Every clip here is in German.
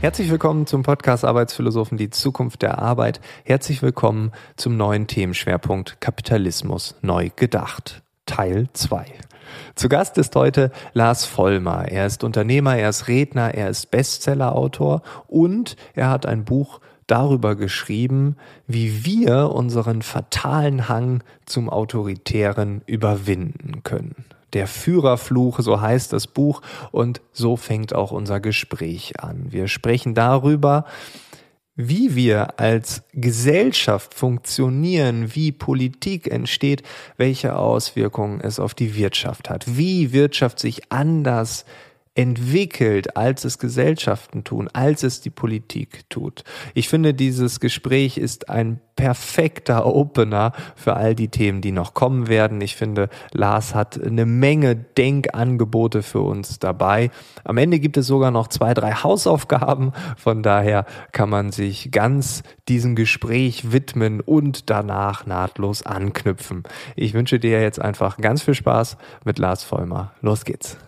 Herzlich willkommen zum Podcast Arbeitsphilosophen, die Zukunft der Arbeit. Herzlich willkommen zum neuen Themenschwerpunkt Kapitalismus neu gedacht. Teil 2. Zu Gast ist heute Lars Vollmer. Er ist Unternehmer, er ist Redner, er ist Bestsellerautor und er hat ein Buch darüber geschrieben, wie wir unseren fatalen Hang zum Autoritären überwinden können. Der Führerfluch, so heißt das Buch, und so fängt auch unser Gespräch an. Wir sprechen darüber, wie wir als Gesellschaft funktionieren, wie Politik entsteht, welche Auswirkungen es auf die Wirtschaft hat, wie Wirtschaft sich anders entwickelt, als es Gesellschaften tun, als es die Politik tut. Ich finde, dieses Gespräch ist ein perfekter Opener für all die Themen, die noch kommen werden. Ich finde, Lars hat eine Menge Denkangebote für uns dabei. Am Ende gibt es sogar noch zwei, drei Hausaufgaben. Von daher kann man sich ganz diesem Gespräch widmen und danach nahtlos anknüpfen. Ich wünsche dir jetzt einfach ganz viel Spaß mit Lars Vollmer. Los geht's.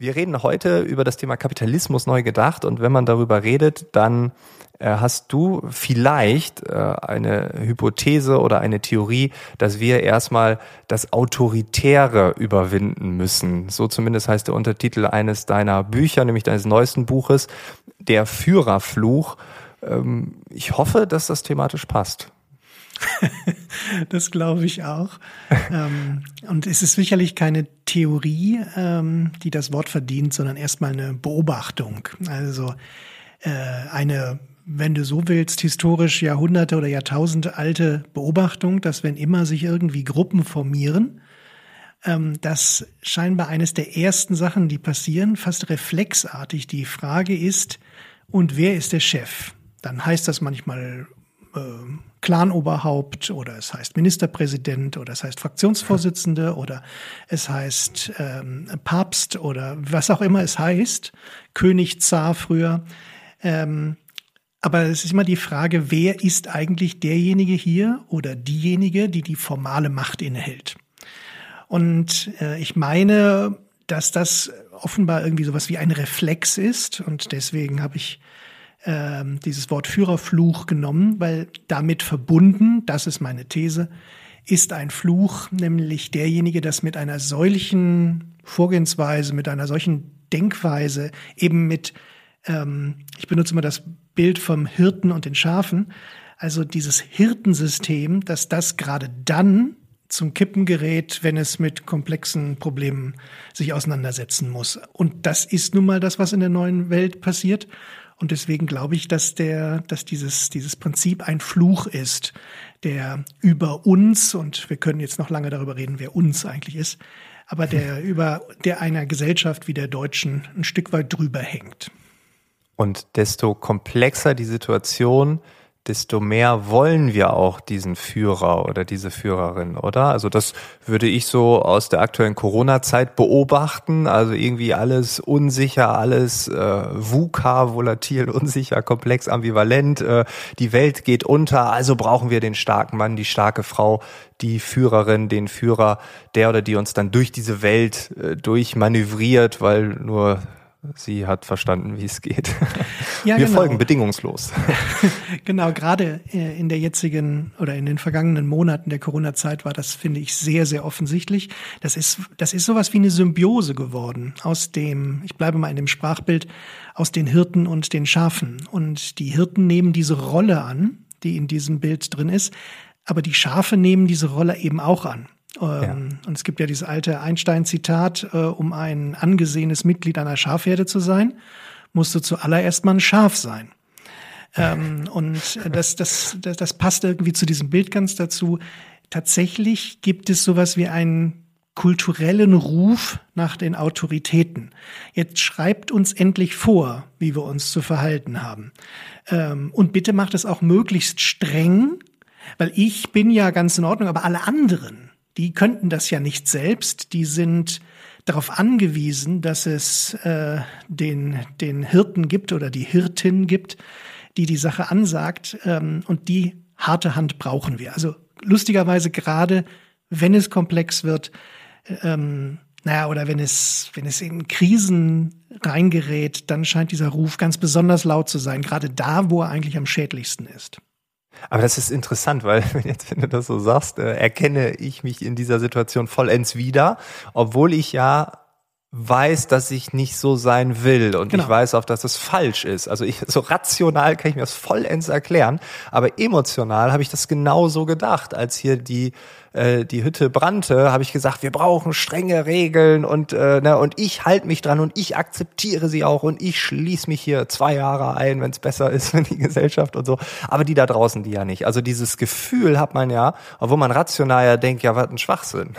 Wir reden heute über das Thema Kapitalismus neu gedacht und wenn man darüber redet, dann äh, hast du vielleicht äh, eine Hypothese oder eine Theorie, dass wir erstmal das Autoritäre überwinden müssen. So zumindest heißt der Untertitel eines deiner Bücher, nämlich deines neuesten Buches, Der Führerfluch. Ähm, ich hoffe, dass das thematisch passt. das glaube ich auch. ähm, und es ist sicherlich keine Theorie, ähm, die das Wort verdient, sondern erstmal eine Beobachtung. Also äh, eine, wenn du so willst, historisch Jahrhunderte oder Jahrtausende alte Beobachtung, dass wenn immer sich irgendwie Gruppen formieren, ähm, das scheinbar eines der ersten Sachen, die passieren, fast reflexartig. Die Frage ist, und wer ist der Chef? Dann heißt das manchmal äh, Clanoberhaupt oder es heißt Ministerpräsident oder es heißt Fraktionsvorsitzende oder es heißt ähm, Papst oder was auch immer es heißt, König, Zar früher. Ähm, aber es ist immer die Frage, wer ist eigentlich derjenige hier oder diejenige, die die formale Macht innehält? Und äh, ich meine, dass das offenbar irgendwie sowas wie ein Reflex ist und deswegen habe ich ähm, dieses Wort Führerfluch genommen, weil damit verbunden, das ist meine These, ist ein Fluch, nämlich derjenige, das mit einer solchen Vorgehensweise, mit einer solchen Denkweise, eben mit, ähm, ich benutze immer das Bild vom Hirten und den Schafen, also dieses Hirtensystem, dass das gerade dann zum Kippen gerät, wenn es mit komplexen Problemen sich auseinandersetzen muss. Und das ist nun mal das, was in der neuen Welt passiert. Und deswegen glaube ich, dass der, dass dieses, dieses Prinzip ein Fluch ist, der über uns, und wir können jetzt noch lange darüber reden, wer uns eigentlich ist, aber der über, der einer Gesellschaft wie der deutschen ein Stück weit drüber hängt. Und desto komplexer die Situation, desto mehr wollen wir auch diesen Führer oder diese Führerin, oder? Also das würde ich so aus der aktuellen Corona-Zeit beobachten. Also irgendwie alles unsicher, alles äh, VUCA, volatil, unsicher, komplex, ambivalent. Äh, die Welt geht unter, also brauchen wir den starken Mann, die starke Frau, die Führerin, den Führer, der oder die uns dann durch diese Welt äh, durchmanövriert, weil nur sie hat verstanden, wie es geht. Ja, Wir genau. folgen bedingungslos. genau, gerade äh, in der jetzigen oder in den vergangenen Monaten der Corona-Zeit war das, finde ich, sehr, sehr offensichtlich. Das ist, das ist sowas wie eine Symbiose geworden aus dem, ich bleibe mal in dem Sprachbild, aus den Hirten und den Schafen. Und die Hirten nehmen diese Rolle an, die in diesem Bild drin ist, aber die Schafe nehmen diese Rolle eben auch an. Ja. Ähm, und es gibt ja dieses alte Einstein-Zitat, äh, um ein angesehenes Mitglied einer Schafherde zu sein, musst du zuallererst mal ein Schaf sein. Ähm, und das, das, das, das passt irgendwie zu diesem Bild ganz dazu. Tatsächlich gibt es sowas wie einen kulturellen Ruf nach den Autoritäten. Jetzt schreibt uns endlich vor, wie wir uns zu verhalten haben. Ähm, und bitte macht es auch möglichst streng, weil ich bin ja ganz in Ordnung, aber alle anderen, die könnten das ja nicht selbst, die sind darauf angewiesen, dass es äh, den, den Hirten gibt oder die Hirtin gibt, die die Sache ansagt. Ähm, und die harte Hand brauchen wir. Also lustigerweise gerade, wenn es komplex wird, ähm, naja, oder wenn es, wenn es in Krisen reingerät, dann scheint dieser Ruf ganz besonders laut zu sein, gerade da, wo er eigentlich am schädlichsten ist. Aber das ist interessant, weil jetzt, wenn du das so sagst, äh, erkenne ich mich in dieser Situation vollends wieder, obwohl ich ja weiß, dass ich nicht so sein will und genau. ich weiß auch, dass es falsch ist. Also ich, so rational kann ich mir das vollends erklären, aber emotional habe ich das genauso gedacht, als hier die äh, die Hütte brannte, habe ich gesagt, wir brauchen strenge Regeln und äh, ne, und ich halte mich dran und ich akzeptiere sie auch und ich schließe mich hier zwei Jahre ein, wenn es besser ist für die Gesellschaft und so. Aber die da draußen, die ja nicht. Also dieses Gefühl hat man ja, obwohl man rational ja denkt, ja, was ein Schwachsinn.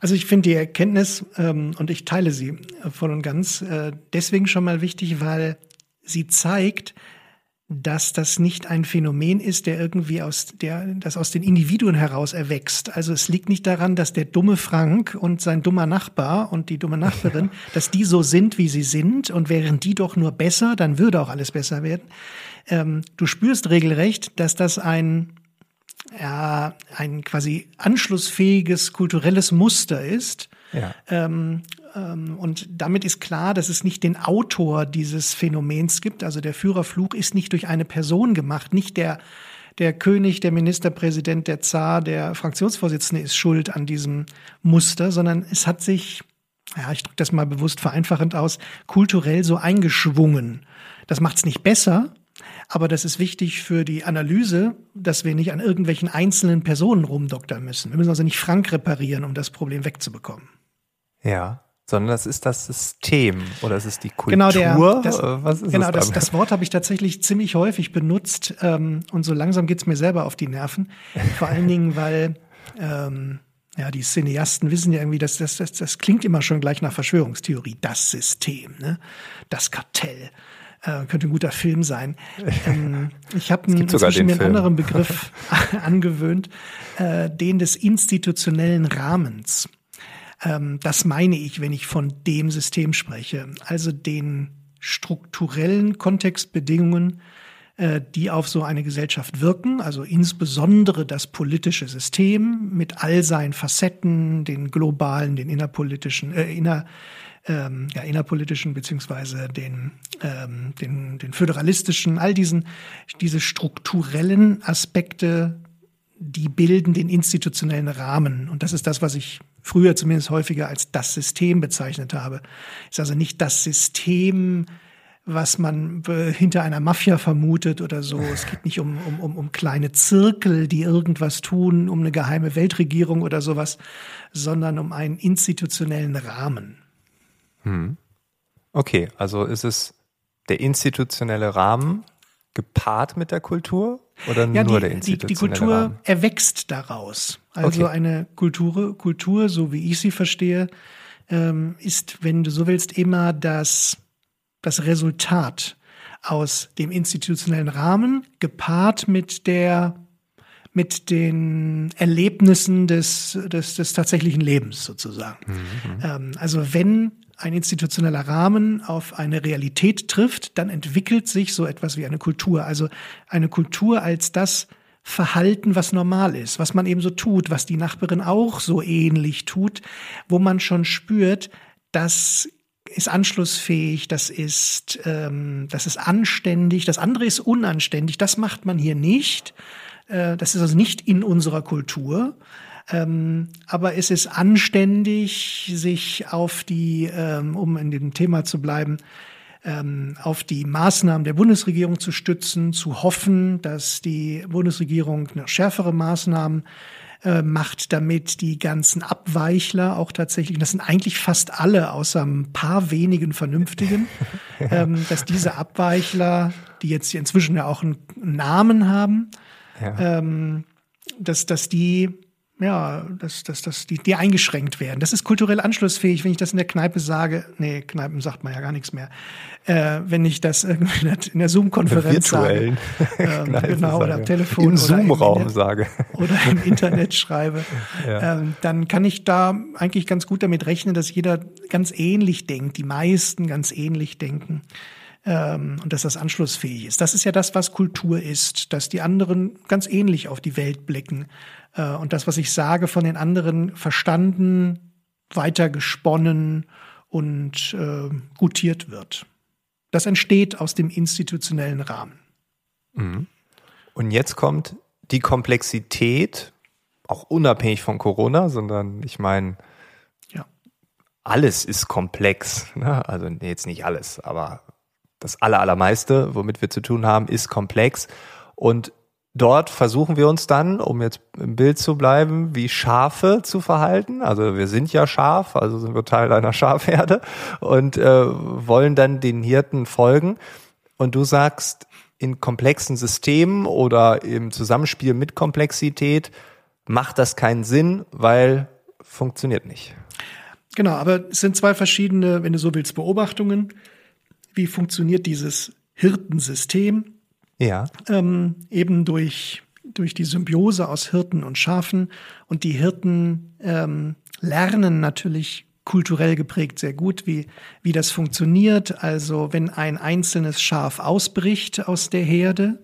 Also ich finde die Erkenntnis, ähm, und ich teile sie voll und ganz, äh, deswegen schon mal wichtig, weil sie zeigt, dass das nicht ein Phänomen ist, der irgendwie aus der, das aus den Individuen heraus erwächst. Also es liegt nicht daran, dass der dumme Frank und sein dummer Nachbar und die dumme Nachbarin, dass die so sind, wie sie sind und wären die doch nur besser, dann würde auch alles besser werden. Ähm, du spürst regelrecht, dass das ein ja, ein quasi anschlussfähiges kulturelles Muster ist. Ja. Ähm, ähm, und damit ist klar, dass es nicht den Autor dieses Phänomens gibt. Also der Führerfluch ist nicht durch eine Person gemacht, nicht der der König, der Ministerpräsident, der Zar, der Fraktionsvorsitzende ist schuld an diesem Muster, sondern es hat sich, ja, ich drücke das mal bewusst vereinfachend aus, kulturell so eingeschwungen. Das macht es nicht besser, aber das ist wichtig für die Analyse, dass wir nicht an irgendwelchen einzelnen Personen rumdoktern müssen. Wir müssen also nicht Frank reparieren, um das Problem wegzubekommen. Ja, sondern das ist das System oder es ist die Kultur. Genau, der, das, Was ist genau das, das, Wort habe ich tatsächlich ziemlich häufig benutzt ähm, und so langsam geht's mir selber auf die Nerven. Vor allen Dingen, weil ähm, ja, die Cineasten wissen ja irgendwie, dass das, das, das klingt immer schon gleich nach Verschwörungstheorie. Das System, ne? das Kartell. Äh, könnte ein guter Film sein. Ähm, ich habe inzwischen einen anderen Begriff angewöhnt, äh, den des institutionellen Rahmens. Ähm, das meine ich, wenn ich von dem System spreche. Also den strukturellen Kontextbedingungen, äh, die auf so eine Gesellschaft wirken, also insbesondere das politische System mit all seinen Facetten, den globalen, den innerpolitischen, äh, inner, ähm, ja, innerpolitischen beziehungsweise den, ähm, den, den föderalistischen, all diesen, diese strukturellen Aspekte, die bilden den institutionellen Rahmen. Und das ist das, was ich früher zumindest häufiger als das System bezeichnet habe. Ist also nicht das System, was man hinter einer Mafia vermutet oder so. Es geht nicht um, um, um, um kleine Zirkel, die irgendwas tun, um eine geheime Weltregierung oder sowas, sondern um einen institutionellen Rahmen. Hm. Okay, also ist es der institutionelle Rahmen gepaart mit der Kultur oder ja, nur die, der institutionelle die, die Kultur Rahmen? erwächst daraus. Also okay. eine Kultur, Kultur, so wie ich sie verstehe, ähm, ist, wenn du so willst, immer das, das Resultat aus dem institutionellen Rahmen gepaart mit der mit den Erlebnissen des, des, des tatsächlichen Lebens sozusagen. Mhm. Ähm, also wenn ein institutioneller Rahmen auf eine Realität trifft, dann entwickelt sich so etwas wie eine Kultur. Also eine Kultur als das Verhalten, was normal ist, was man eben so tut, was die Nachbarin auch so ähnlich tut, wo man schon spürt, das ist anschlussfähig, das ist, ähm, das ist anständig, das andere ist unanständig, das macht man hier nicht. Äh, das ist also nicht in unserer Kultur. Ähm, aber es ist anständig, sich auf die, ähm, um in dem Thema zu bleiben, ähm, auf die Maßnahmen der Bundesregierung zu stützen, zu hoffen, dass die Bundesregierung noch schärfere Maßnahmen äh, macht, damit die ganzen Abweichler auch tatsächlich, das sind eigentlich fast alle, außer ein paar wenigen Vernünftigen, ähm, dass diese Abweichler, die jetzt inzwischen ja auch einen Namen haben, ja. dass, dass die ja, dass, dass, dass die, die eingeschränkt werden. Das ist kulturell anschlussfähig, wenn ich das in der Kneipe sage. Nee, Kneipen sagt man ja gar nichts mehr. Äh, wenn ich das irgendwie in der Zoom-Konferenz sage. Ähm, genau, oder am Telefon. Im Zoom-Raum sage. Oder im Internet schreibe. Ja. Ähm, dann kann ich da eigentlich ganz gut damit rechnen, dass jeder ganz ähnlich denkt, die meisten ganz ähnlich denken ähm, und dass das anschlussfähig ist. Das ist ja das, was Kultur ist, dass die anderen ganz ähnlich auf die Welt blicken äh, und das, was ich sage, von den anderen verstanden, weiter gesponnen und äh, gutiert wird. Das entsteht aus dem institutionellen Rahmen. Mhm. Und jetzt kommt die Komplexität, auch unabhängig von Corona, sondern ich meine, ja. alles ist komplex. Ne? Also jetzt nicht alles, aber das Allermeiste, womit wir zu tun haben, ist komplex. Und dort versuchen wir uns dann, um jetzt im Bild zu bleiben, wie Schafe zu verhalten. Also wir sind ja Schaf, also sind wir Teil einer Schafherde und äh, wollen dann den Hirten folgen. Und du sagst, in komplexen Systemen oder im Zusammenspiel mit Komplexität macht das keinen Sinn, weil funktioniert nicht. Genau, aber es sind zwei verschiedene, wenn du so willst, Beobachtungen wie funktioniert dieses Hirtensystem. Ja. Ähm, eben durch, durch die Symbiose aus Hirten und Schafen. Und die Hirten ähm, lernen natürlich kulturell geprägt sehr gut, wie, wie das funktioniert. Also wenn ein einzelnes Schaf ausbricht aus der Herde,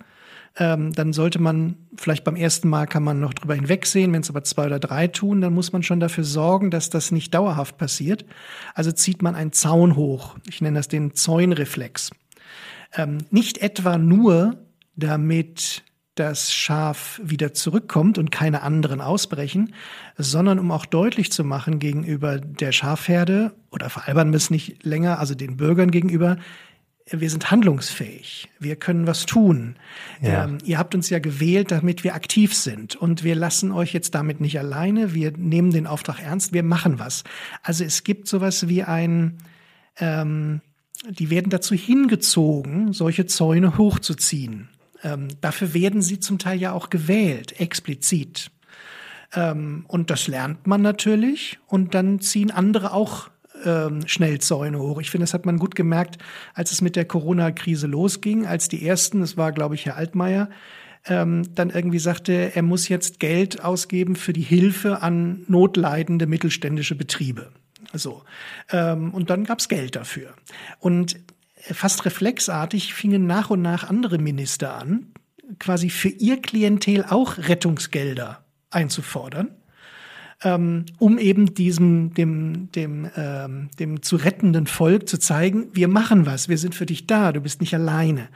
ähm, dann sollte man vielleicht beim ersten Mal kann man noch drüber hinwegsehen, wenn es aber zwei oder drei tun, dann muss man schon dafür sorgen, dass das nicht dauerhaft passiert. Also zieht man einen Zaun hoch. Ich nenne das den Zäunreflex. Ähm, nicht etwa nur, damit das Schaf wieder zurückkommt und keine anderen ausbrechen, sondern um auch deutlich zu machen gegenüber der Schafherde oder veralbern wir es nicht länger, also den Bürgern gegenüber, wir sind handlungsfähig, wir können was tun. Ja. Ähm, ihr habt uns ja gewählt, damit wir aktiv sind und wir lassen euch jetzt damit nicht alleine, wir nehmen den Auftrag ernst, wir machen was. Also es gibt sowas wie ein, ähm, die werden dazu hingezogen, solche Zäune hochzuziehen. Ähm, dafür werden sie zum Teil ja auch gewählt, explizit. Ähm, und das lernt man natürlich und dann ziehen andere auch ähm, Schnellzäune hoch. Ich finde, das hat man gut gemerkt, als es mit der Corona-Krise losging, als die ersten, das war, glaube ich, Herr Altmaier, ähm, dann irgendwie sagte, er muss jetzt Geld ausgeben für die Hilfe an notleidende mittelständische Betriebe. So. Ähm, und dann gab's Geld dafür. Und fast reflexartig fingen nach und nach andere Minister an, quasi für ihr Klientel auch Rettungsgelder einzufordern ähm, um eben diesem, dem, dem, ähm, dem zu rettenden Volk zu zeigen, wir machen was, wir sind für dich da, du bist nicht alleine.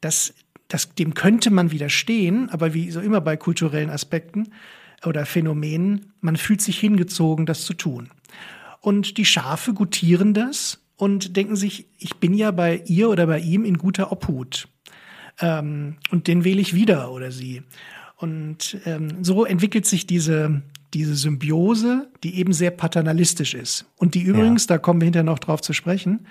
Das, das, dem könnte man widerstehen, aber wie so immer bei kulturellen Aspekten oder Phänomenen, man fühlt sich hingezogen, das zu tun. Und die Schafe gutieren das und denken sich, ich bin ja bei ihr oder bei ihm in guter Obhut. Ähm, und den wähle ich wieder oder sie. Und ähm, so entwickelt sich diese, diese Symbiose, die eben sehr paternalistisch ist. Und die übrigens, ja. da kommen wir hinterher noch drauf zu sprechen,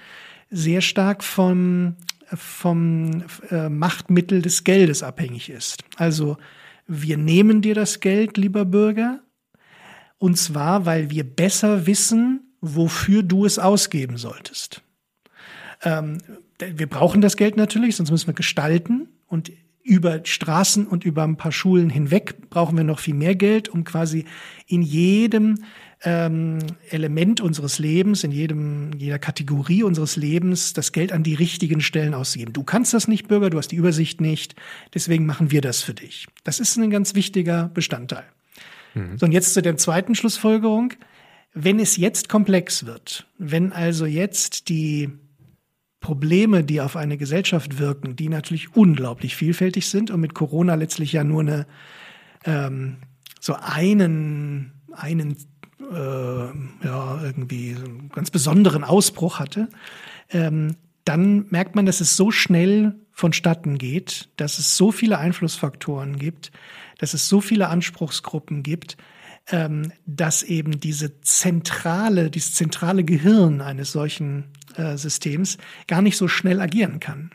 sehr stark vom, vom äh, Machtmittel des Geldes abhängig ist. Also wir nehmen dir das Geld, lieber Bürger, und zwar, weil wir besser wissen, wofür du es ausgeben solltest. Ähm, wir brauchen das Geld natürlich, sonst müssen wir gestalten. Und über Straßen und über ein paar Schulen hinweg brauchen wir noch viel mehr Geld, um quasi in jedem ähm, Element unseres Lebens, in jedem, jeder Kategorie unseres Lebens das Geld an die richtigen Stellen auszugeben. Du kannst das nicht, Bürger, du hast die Übersicht nicht, deswegen machen wir das für dich. Das ist ein ganz wichtiger Bestandteil. Mhm. So, und jetzt zu der zweiten Schlussfolgerung. Wenn es jetzt komplex wird, wenn also jetzt die Probleme, die auf eine Gesellschaft wirken, die natürlich unglaublich vielfältig sind und mit Corona letztlich ja nur eine ähm, so einen einen äh, ja irgendwie einen ganz besonderen Ausbruch hatte, ähm, dann merkt man, dass es so schnell vonstatten geht, dass es so viele Einflussfaktoren gibt, dass es so viele Anspruchsgruppen gibt, ähm, dass eben diese zentrale, dieses zentrale Gehirn eines solchen äh, Systems gar nicht so schnell agieren kann.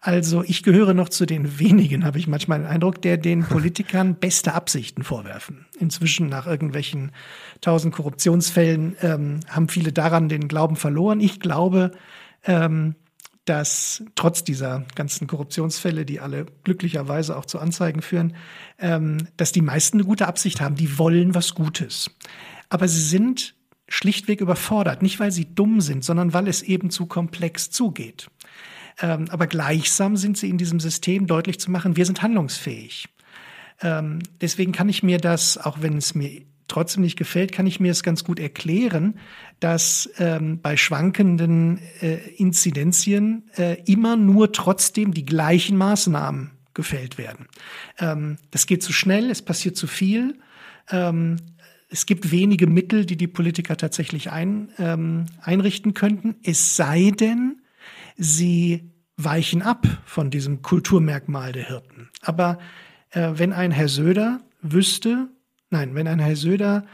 Also ich gehöre noch zu den wenigen, habe ich manchmal den Eindruck, der den Politikern beste Absichten vorwerfen. Inzwischen nach irgendwelchen tausend Korruptionsfällen ähm, haben viele daran den Glauben verloren. Ich glaube, ähm, dass trotz dieser ganzen Korruptionsfälle, die alle glücklicherweise auch zu Anzeigen führen, ähm, dass die meisten eine gute Absicht haben. Die wollen was Gutes. Aber sie sind schlichtweg überfordert. Nicht, weil sie dumm sind, sondern weil es eben zu komplex zugeht. Ähm, aber gleichsam sind sie in diesem System deutlich zu machen, wir sind handlungsfähig. Ähm, deswegen kann ich mir das, auch wenn es mir trotzdem nicht gefällt, kann ich mir es ganz gut erklären, dass ähm, bei schwankenden äh, Inzidenzien äh, immer nur trotzdem die gleichen Maßnahmen gefällt werden. Ähm, das geht zu schnell, es passiert zu viel. Ähm, es gibt wenige Mittel, die die Politiker tatsächlich ein, ähm, einrichten könnten, es sei denn, sie weichen ab von diesem Kulturmerkmal der Hirten. Aber äh, wenn ein Herr Söder wüsste, nein, wenn ein Herr Söder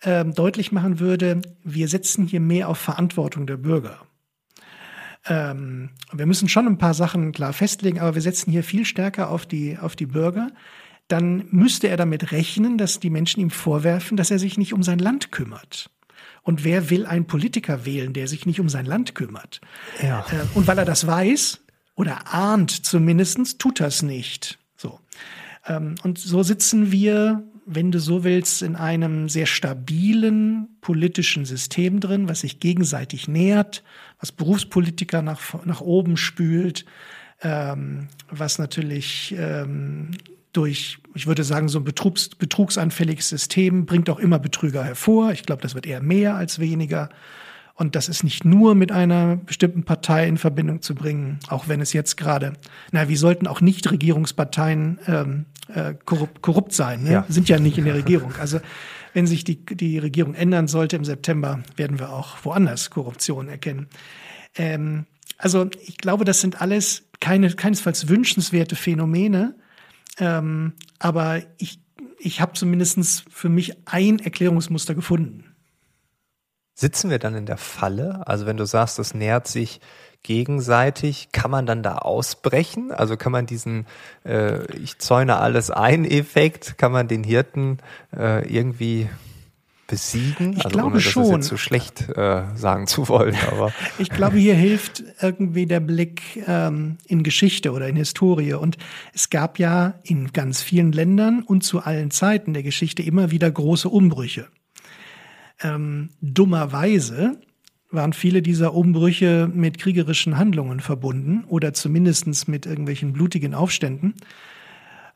äh, deutlich machen würde, wir setzen hier mehr auf Verantwortung der Bürger. Ähm, wir müssen schon ein paar Sachen klar festlegen, aber wir setzen hier viel stärker auf die, auf die Bürger. Dann müsste er damit rechnen, dass die Menschen ihm vorwerfen, dass er sich nicht um sein Land kümmert. Und wer will einen Politiker wählen, der sich nicht um sein Land kümmert? Ja. Äh, und weil er das weiß oder ahnt zumindestens, tut das nicht. So. Ähm, und so sitzen wir, wenn du so willst, in einem sehr stabilen politischen System drin, was sich gegenseitig nährt, was Berufspolitiker nach, nach oben spült, ähm, was natürlich ähm, durch, ich würde sagen, so ein Betrugs, betrugsanfälliges System bringt auch immer Betrüger hervor. Ich glaube, das wird eher mehr als weniger. Und das ist nicht nur mit einer bestimmten Partei in Verbindung zu bringen, auch wenn es jetzt gerade, na, wie sollten auch Nichtregierungsparteien ähm, äh, korrupt, korrupt sein, ne? Ja. sind ja nicht in der Regierung. Also wenn sich die, die Regierung ändern sollte im September, werden wir auch woanders Korruption erkennen. Ähm, also ich glaube, das sind alles keine, keinesfalls wünschenswerte Phänomene, ähm, aber ich, ich habe zumindest für mich ein Erklärungsmuster gefunden. Sitzen wir dann in der Falle? Also wenn du sagst, das nähert sich gegenseitig, kann man dann da ausbrechen? Also kann man diesen äh, Ich zäune alles ein Effekt, kann man den Hirten äh, irgendwie besiegen? Ich also, glaube ohne schon. Das jetzt zu schlecht äh, sagen zu wollen, aber. ich glaube, hier hilft irgendwie der Blick ähm, in Geschichte oder in Historie. Und es gab ja in ganz vielen Ländern und zu allen Zeiten der Geschichte immer wieder große Umbrüche. Ähm, dummerweise waren viele dieser Umbrüche mit kriegerischen Handlungen verbunden oder zumindestens mit irgendwelchen blutigen Aufständen.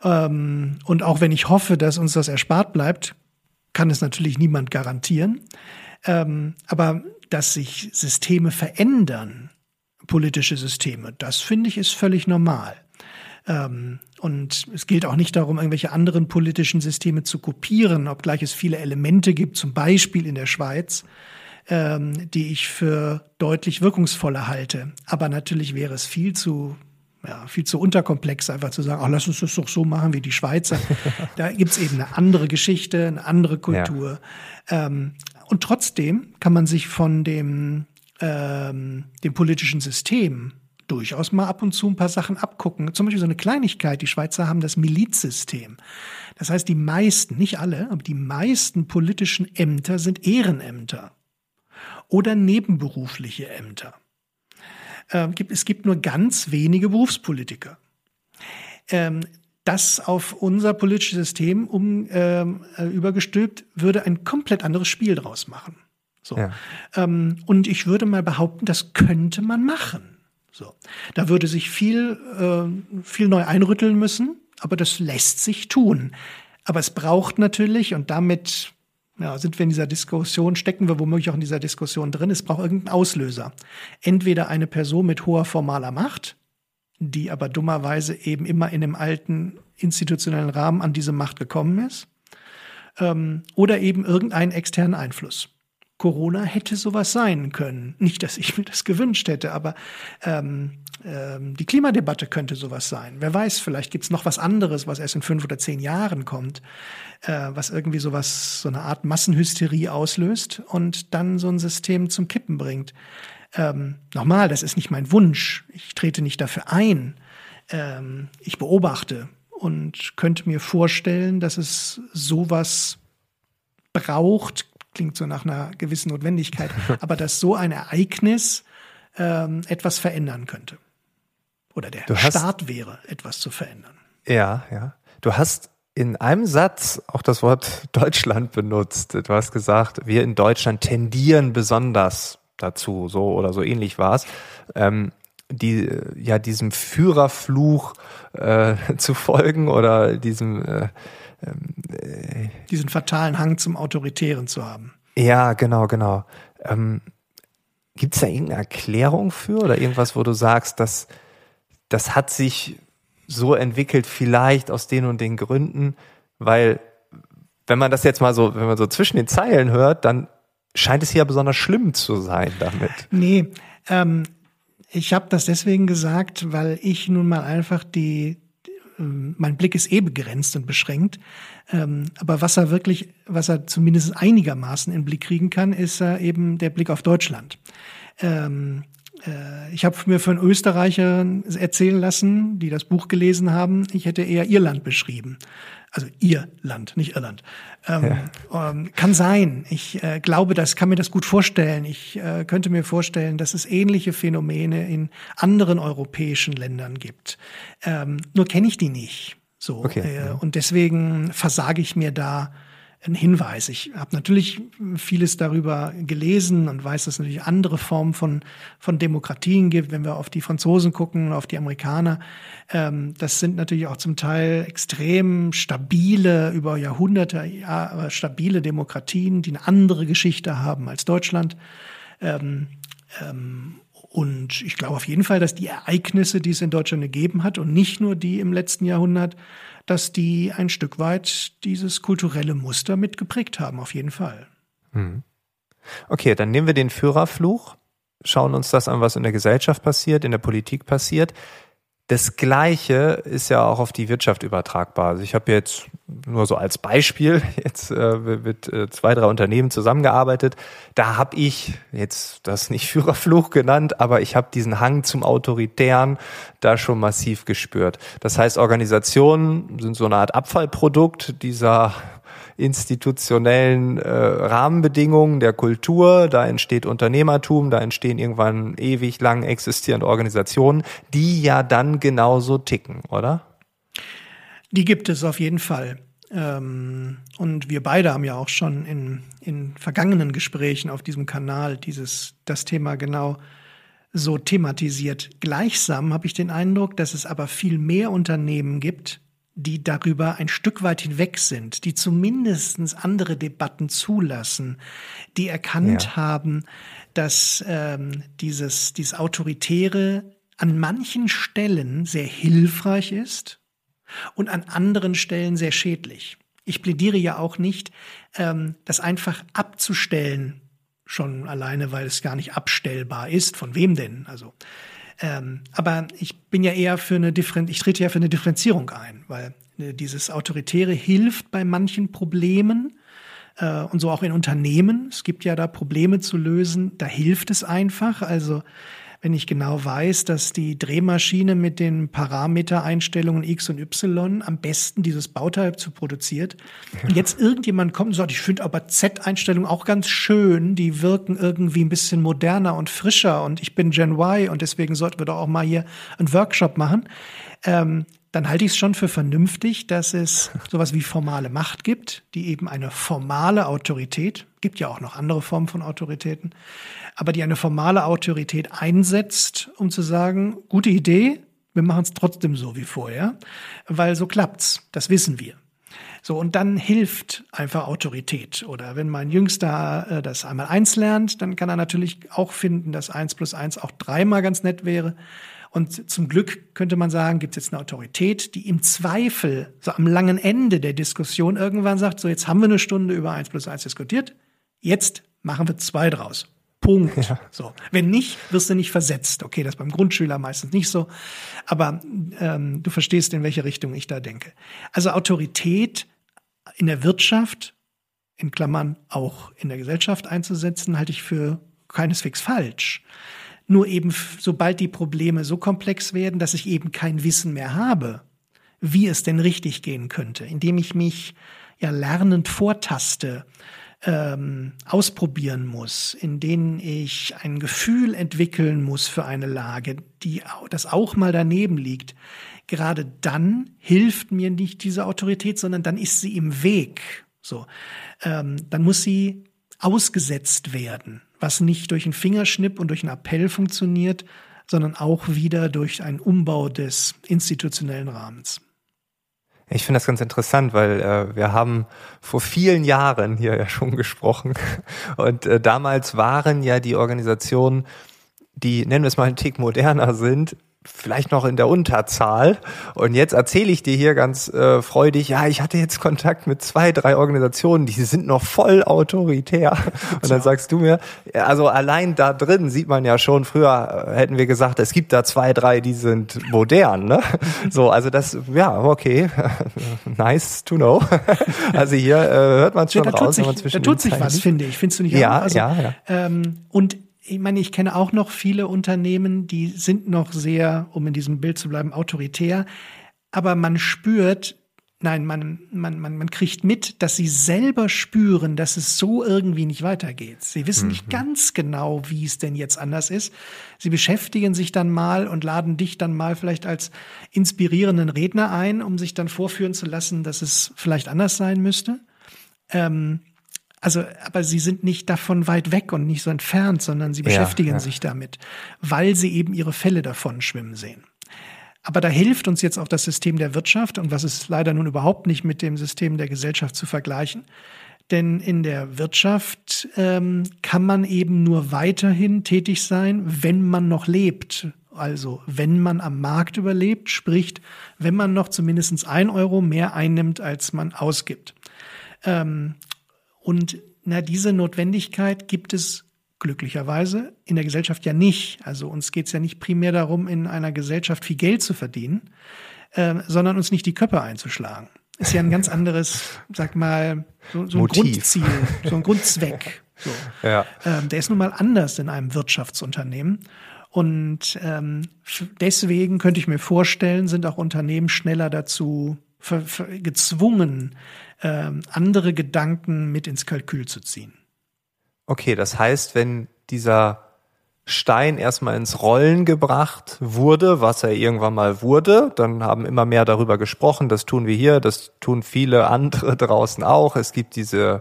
Ähm, und auch wenn ich hoffe, dass uns das erspart bleibt, kann es natürlich niemand garantieren. Ähm, aber dass sich Systeme verändern, politische Systeme, das finde ich ist völlig normal. Ähm, und es gilt auch nicht darum, irgendwelche anderen politischen Systeme zu kopieren, obgleich es viele Elemente gibt, zum Beispiel in der Schweiz, ähm, die ich für deutlich wirkungsvoller halte. Aber natürlich wäre es viel zu ja, viel zu unterkomplex, einfach zu sagen, ach, lass uns das doch so machen wie die Schweizer. da gibt's eben eine andere Geschichte, eine andere Kultur. Ja. Ähm, und trotzdem kann man sich von dem, ähm, dem politischen System durchaus mal ab und zu ein paar Sachen abgucken. Zum Beispiel so eine Kleinigkeit, die Schweizer haben das Milizsystem. Das heißt, die meisten, nicht alle, aber die meisten politischen Ämter sind Ehrenämter oder nebenberufliche Ämter. Ähm, es gibt nur ganz wenige Berufspolitiker. Ähm, das auf unser politisches System um, ähm, äh, übergestülpt, würde ein komplett anderes Spiel draus machen. So. Ja. Und ich würde mal behaupten, das könnte man machen. So. Da würde sich viel, äh, viel neu einrütteln müssen, aber das lässt sich tun. Aber es braucht natürlich, und damit ja, sind wir in dieser Diskussion, stecken wir womöglich auch in dieser Diskussion drin, es braucht irgendeinen Auslöser. Entweder eine Person mit hoher formaler Macht, die aber dummerweise eben immer in dem alten institutionellen Rahmen an diese Macht gekommen ist, ähm, oder eben irgendeinen externen Einfluss. Corona hätte sowas sein können. Nicht, dass ich mir das gewünscht hätte, aber ähm, ähm, die Klimadebatte könnte sowas sein. Wer weiß, vielleicht gibt's noch was anderes, was erst in fünf oder zehn Jahren kommt, äh, was irgendwie sowas, so eine Art Massenhysterie auslöst und dann so ein System zum Kippen bringt. Ähm, nochmal, das ist nicht mein Wunsch. Ich trete nicht dafür ein. Ähm, ich beobachte und könnte mir vorstellen, dass es sowas braucht, klingt so nach einer gewissen Notwendigkeit, aber dass so ein Ereignis ähm, etwas verändern könnte. Oder der du Start wäre, etwas zu verändern. Ja, ja. Du hast in einem Satz auch das Wort Deutschland benutzt. Du hast gesagt, wir in Deutschland tendieren besonders dazu, so oder so ähnlich war es. Ähm, die ja diesem Führerfluch äh, zu folgen oder diesem äh, äh, diesen fatalen Hang zum Autoritären zu haben. Ja, genau, genau. Ähm, Gibt es da irgendeine Erklärung für oder irgendwas, wo du sagst, dass das hat sich so entwickelt, vielleicht aus den und den Gründen, weil wenn man das jetzt mal so, wenn man so zwischen den Zeilen hört, dann scheint es ja besonders schlimm zu sein damit. Nee, ähm, ich habe das deswegen gesagt, weil ich nun mal einfach die, ähm, mein Blick ist eh begrenzt und beschränkt. Ähm, aber was er wirklich, was er zumindest einigermaßen in den Blick kriegen kann, ist äh, eben der Blick auf Deutschland. Ähm, äh, ich habe mir von Österreichern erzählen lassen, die das Buch gelesen haben, ich hätte eher Irland beschrieben. Also ihr Land, nicht Irland. Ähm, ja. ähm, kann sein. Ich äh, glaube, das kann mir das gut vorstellen. Ich äh, könnte mir vorstellen, dass es ähnliche Phänomene in anderen europäischen Ländern gibt. Ähm, nur kenne ich die nicht. So. Okay. Äh, und deswegen versage ich mir da ein Hinweis. Ich habe natürlich vieles darüber gelesen und weiß, dass es natürlich andere Formen von, von Demokratien gibt, wenn wir auf die Franzosen gucken, auf die Amerikaner. Ähm, das sind natürlich auch zum Teil extrem stabile, über Jahrhunderte ja, stabile Demokratien, die eine andere Geschichte haben als Deutschland. Ähm, ähm, und ich glaube auf jeden Fall, dass die Ereignisse, die es in Deutschland gegeben hat und nicht nur die im letzten Jahrhundert, dass die ein Stück weit dieses kulturelle Muster mitgeprägt haben, auf jeden Fall. Hm. Okay, dann nehmen wir den Führerfluch, schauen uns das an, was in der Gesellschaft passiert, in der Politik passiert. Das Gleiche ist ja auch auf die Wirtschaft übertragbar. Also ich habe jetzt nur so als Beispiel jetzt äh, mit äh, zwei, drei Unternehmen zusammengearbeitet. Da habe ich jetzt das nicht Führerfluch genannt, aber ich habe diesen Hang zum Autoritären da schon massiv gespürt. Das heißt, Organisationen sind so eine Art Abfallprodukt dieser institutionellen äh, Rahmenbedingungen der Kultur, da entsteht Unternehmertum, da entstehen irgendwann ewig lang existierende Organisationen, die ja dann genauso ticken, oder? Die gibt es auf jeden Fall. Ähm, und wir beide haben ja auch schon in, in vergangenen Gesprächen auf diesem Kanal dieses, das Thema genau so thematisiert. Gleichsam habe ich den Eindruck, dass es aber viel mehr Unternehmen gibt, die darüber ein Stück weit hinweg sind, die zumindest andere Debatten zulassen, die erkannt ja. haben, dass ähm, dieses, dieses Autoritäre an manchen Stellen sehr hilfreich ist und an anderen Stellen sehr schädlich. Ich plädiere ja auch nicht, ähm, das einfach abzustellen, schon alleine, weil es gar nicht abstellbar ist. Von wem denn? Also ähm, aber ich bin ja eher für eine Differen ich trete ja für eine Differenzierung ein, weil äh, dieses Autoritäre hilft bei manchen Problemen äh, und so auch in Unternehmen. Es gibt ja da Probleme zu lösen, da hilft es einfach. Also wenn ich genau weiß, dass die Drehmaschine mit den Parametereinstellungen X und Y am besten dieses Bauteil zu produziert. Und jetzt irgendjemand kommt und sagt, ich finde aber Z-Einstellungen auch ganz schön, die wirken irgendwie ein bisschen moderner und frischer und ich bin Gen Y und deswegen sollten wir doch auch mal hier einen Workshop machen. Ähm, dann halte ich es schon für vernünftig, dass es sowas wie formale Macht gibt, die eben eine formale Autorität, gibt ja auch noch andere Formen von Autoritäten, aber die eine formale Autorität einsetzt, um zu sagen, gute Idee, wir machen es trotzdem so wie vorher, weil so klappt's, das wissen wir. So, und dann hilft einfach Autorität. Oder wenn mein Jüngster äh, das einmal eins lernt, dann kann er natürlich auch finden, dass eins plus eins auch dreimal ganz nett wäre. Und zum Glück könnte man sagen, gibt es jetzt eine Autorität, die im Zweifel so am langen Ende der Diskussion irgendwann sagt, so jetzt haben wir eine Stunde über eins plus eins diskutiert, jetzt machen wir zwei draus. Punkt. Ja. So. Wenn nicht, wirst du nicht versetzt. Okay, das ist beim Grundschüler meistens nicht so. Aber ähm, du verstehst, in welche Richtung ich da denke. Also Autorität in der Wirtschaft, in Klammern auch in der Gesellschaft einzusetzen, halte ich für keineswegs falsch. Nur eben, sobald die Probleme so komplex werden, dass ich eben kein Wissen mehr habe, wie es denn richtig gehen könnte, indem ich mich ja lernend vortaste, ähm, ausprobieren muss, in denen ich ein Gefühl entwickeln muss für eine Lage, die das auch mal daneben liegt. Gerade dann hilft mir nicht diese Autorität, sondern dann ist sie im Weg. So, ähm, dann muss sie ausgesetzt werden was nicht durch einen Fingerschnipp und durch einen Appell funktioniert, sondern auch wieder durch einen Umbau des institutionellen Rahmens. Ich finde das ganz interessant, weil äh, wir haben vor vielen Jahren hier ja schon gesprochen und äh, damals waren ja die Organisationen, die nennen wir es mal einen Tick moderner sind, vielleicht noch in der Unterzahl. Und jetzt erzähle ich dir hier ganz äh, freudig, ja, ich hatte jetzt Kontakt mit zwei, drei Organisationen, die sind noch voll autoritär. Und dann sagst du mir, also allein da drin sieht man ja schon, früher äh, hätten wir gesagt, es gibt da zwei, drei, die sind modern. Ne? So, also das, ja, okay, nice to know. Also hier äh, hört man schon ja, da raus. Tut sich, da tut sich was, finde ich. Findest du nicht? Ja, also, ja, ja. Ähm, und ich meine, ich kenne auch noch viele Unternehmen, die sind noch sehr, um in diesem Bild zu bleiben, autoritär. Aber man spürt, nein, man, man, man, man kriegt mit, dass sie selber spüren, dass es so irgendwie nicht weitergeht. Sie wissen mhm. nicht ganz genau, wie es denn jetzt anders ist. Sie beschäftigen sich dann mal und laden dich dann mal vielleicht als inspirierenden Redner ein, um sich dann vorführen zu lassen, dass es vielleicht anders sein müsste. Ähm, also, aber sie sind nicht davon weit weg und nicht so entfernt, sondern sie beschäftigen ja, ja. sich damit, weil sie eben ihre Fälle davon schwimmen sehen. Aber da hilft uns jetzt auch das System der Wirtschaft und was ist leider nun überhaupt nicht mit dem System der Gesellschaft zu vergleichen. Denn in der Wirtschaft ähm, kann man eben nur weiterhin tätig sein, wenn man noch lebt. Also wenn man am Markt überlebt, spricht, wenn man noch zumindest ein Euro mehr einnimmt, als man ausgibt. Ähm, und na, diese Notwendigkeit gibt es glücklicherweise in der Gesellschaft ja nicht. Also uns geht es ja nicht primär darum, in einer Gesellschaft viel Geld zu verdienen, äh, sondern uns nicht die Köpfe einzuschlagen. Ist ja ein ganz anderes, sag mal, so, so ein. Grundziel, so ein Grundzweck. So. Ja. Ähm, der ist nun mal anders in einem Wirtschaftsunternehmen. Und ähm, deswegen könnte ich mir vorstellen, sind auch Unternehmen schneller dazu gezwungen, ähm, andere Gedanken mit ins Kalkül zu ziehen. Okay, das heißt, wenn dieser Stein erstmal ins Rollen gebracht wurde, was er irgendwann mal wurde, dann haben immer mehr darüber gesprochen, das tun wir hier, das tun viele andere draußen auch. Es gibt diese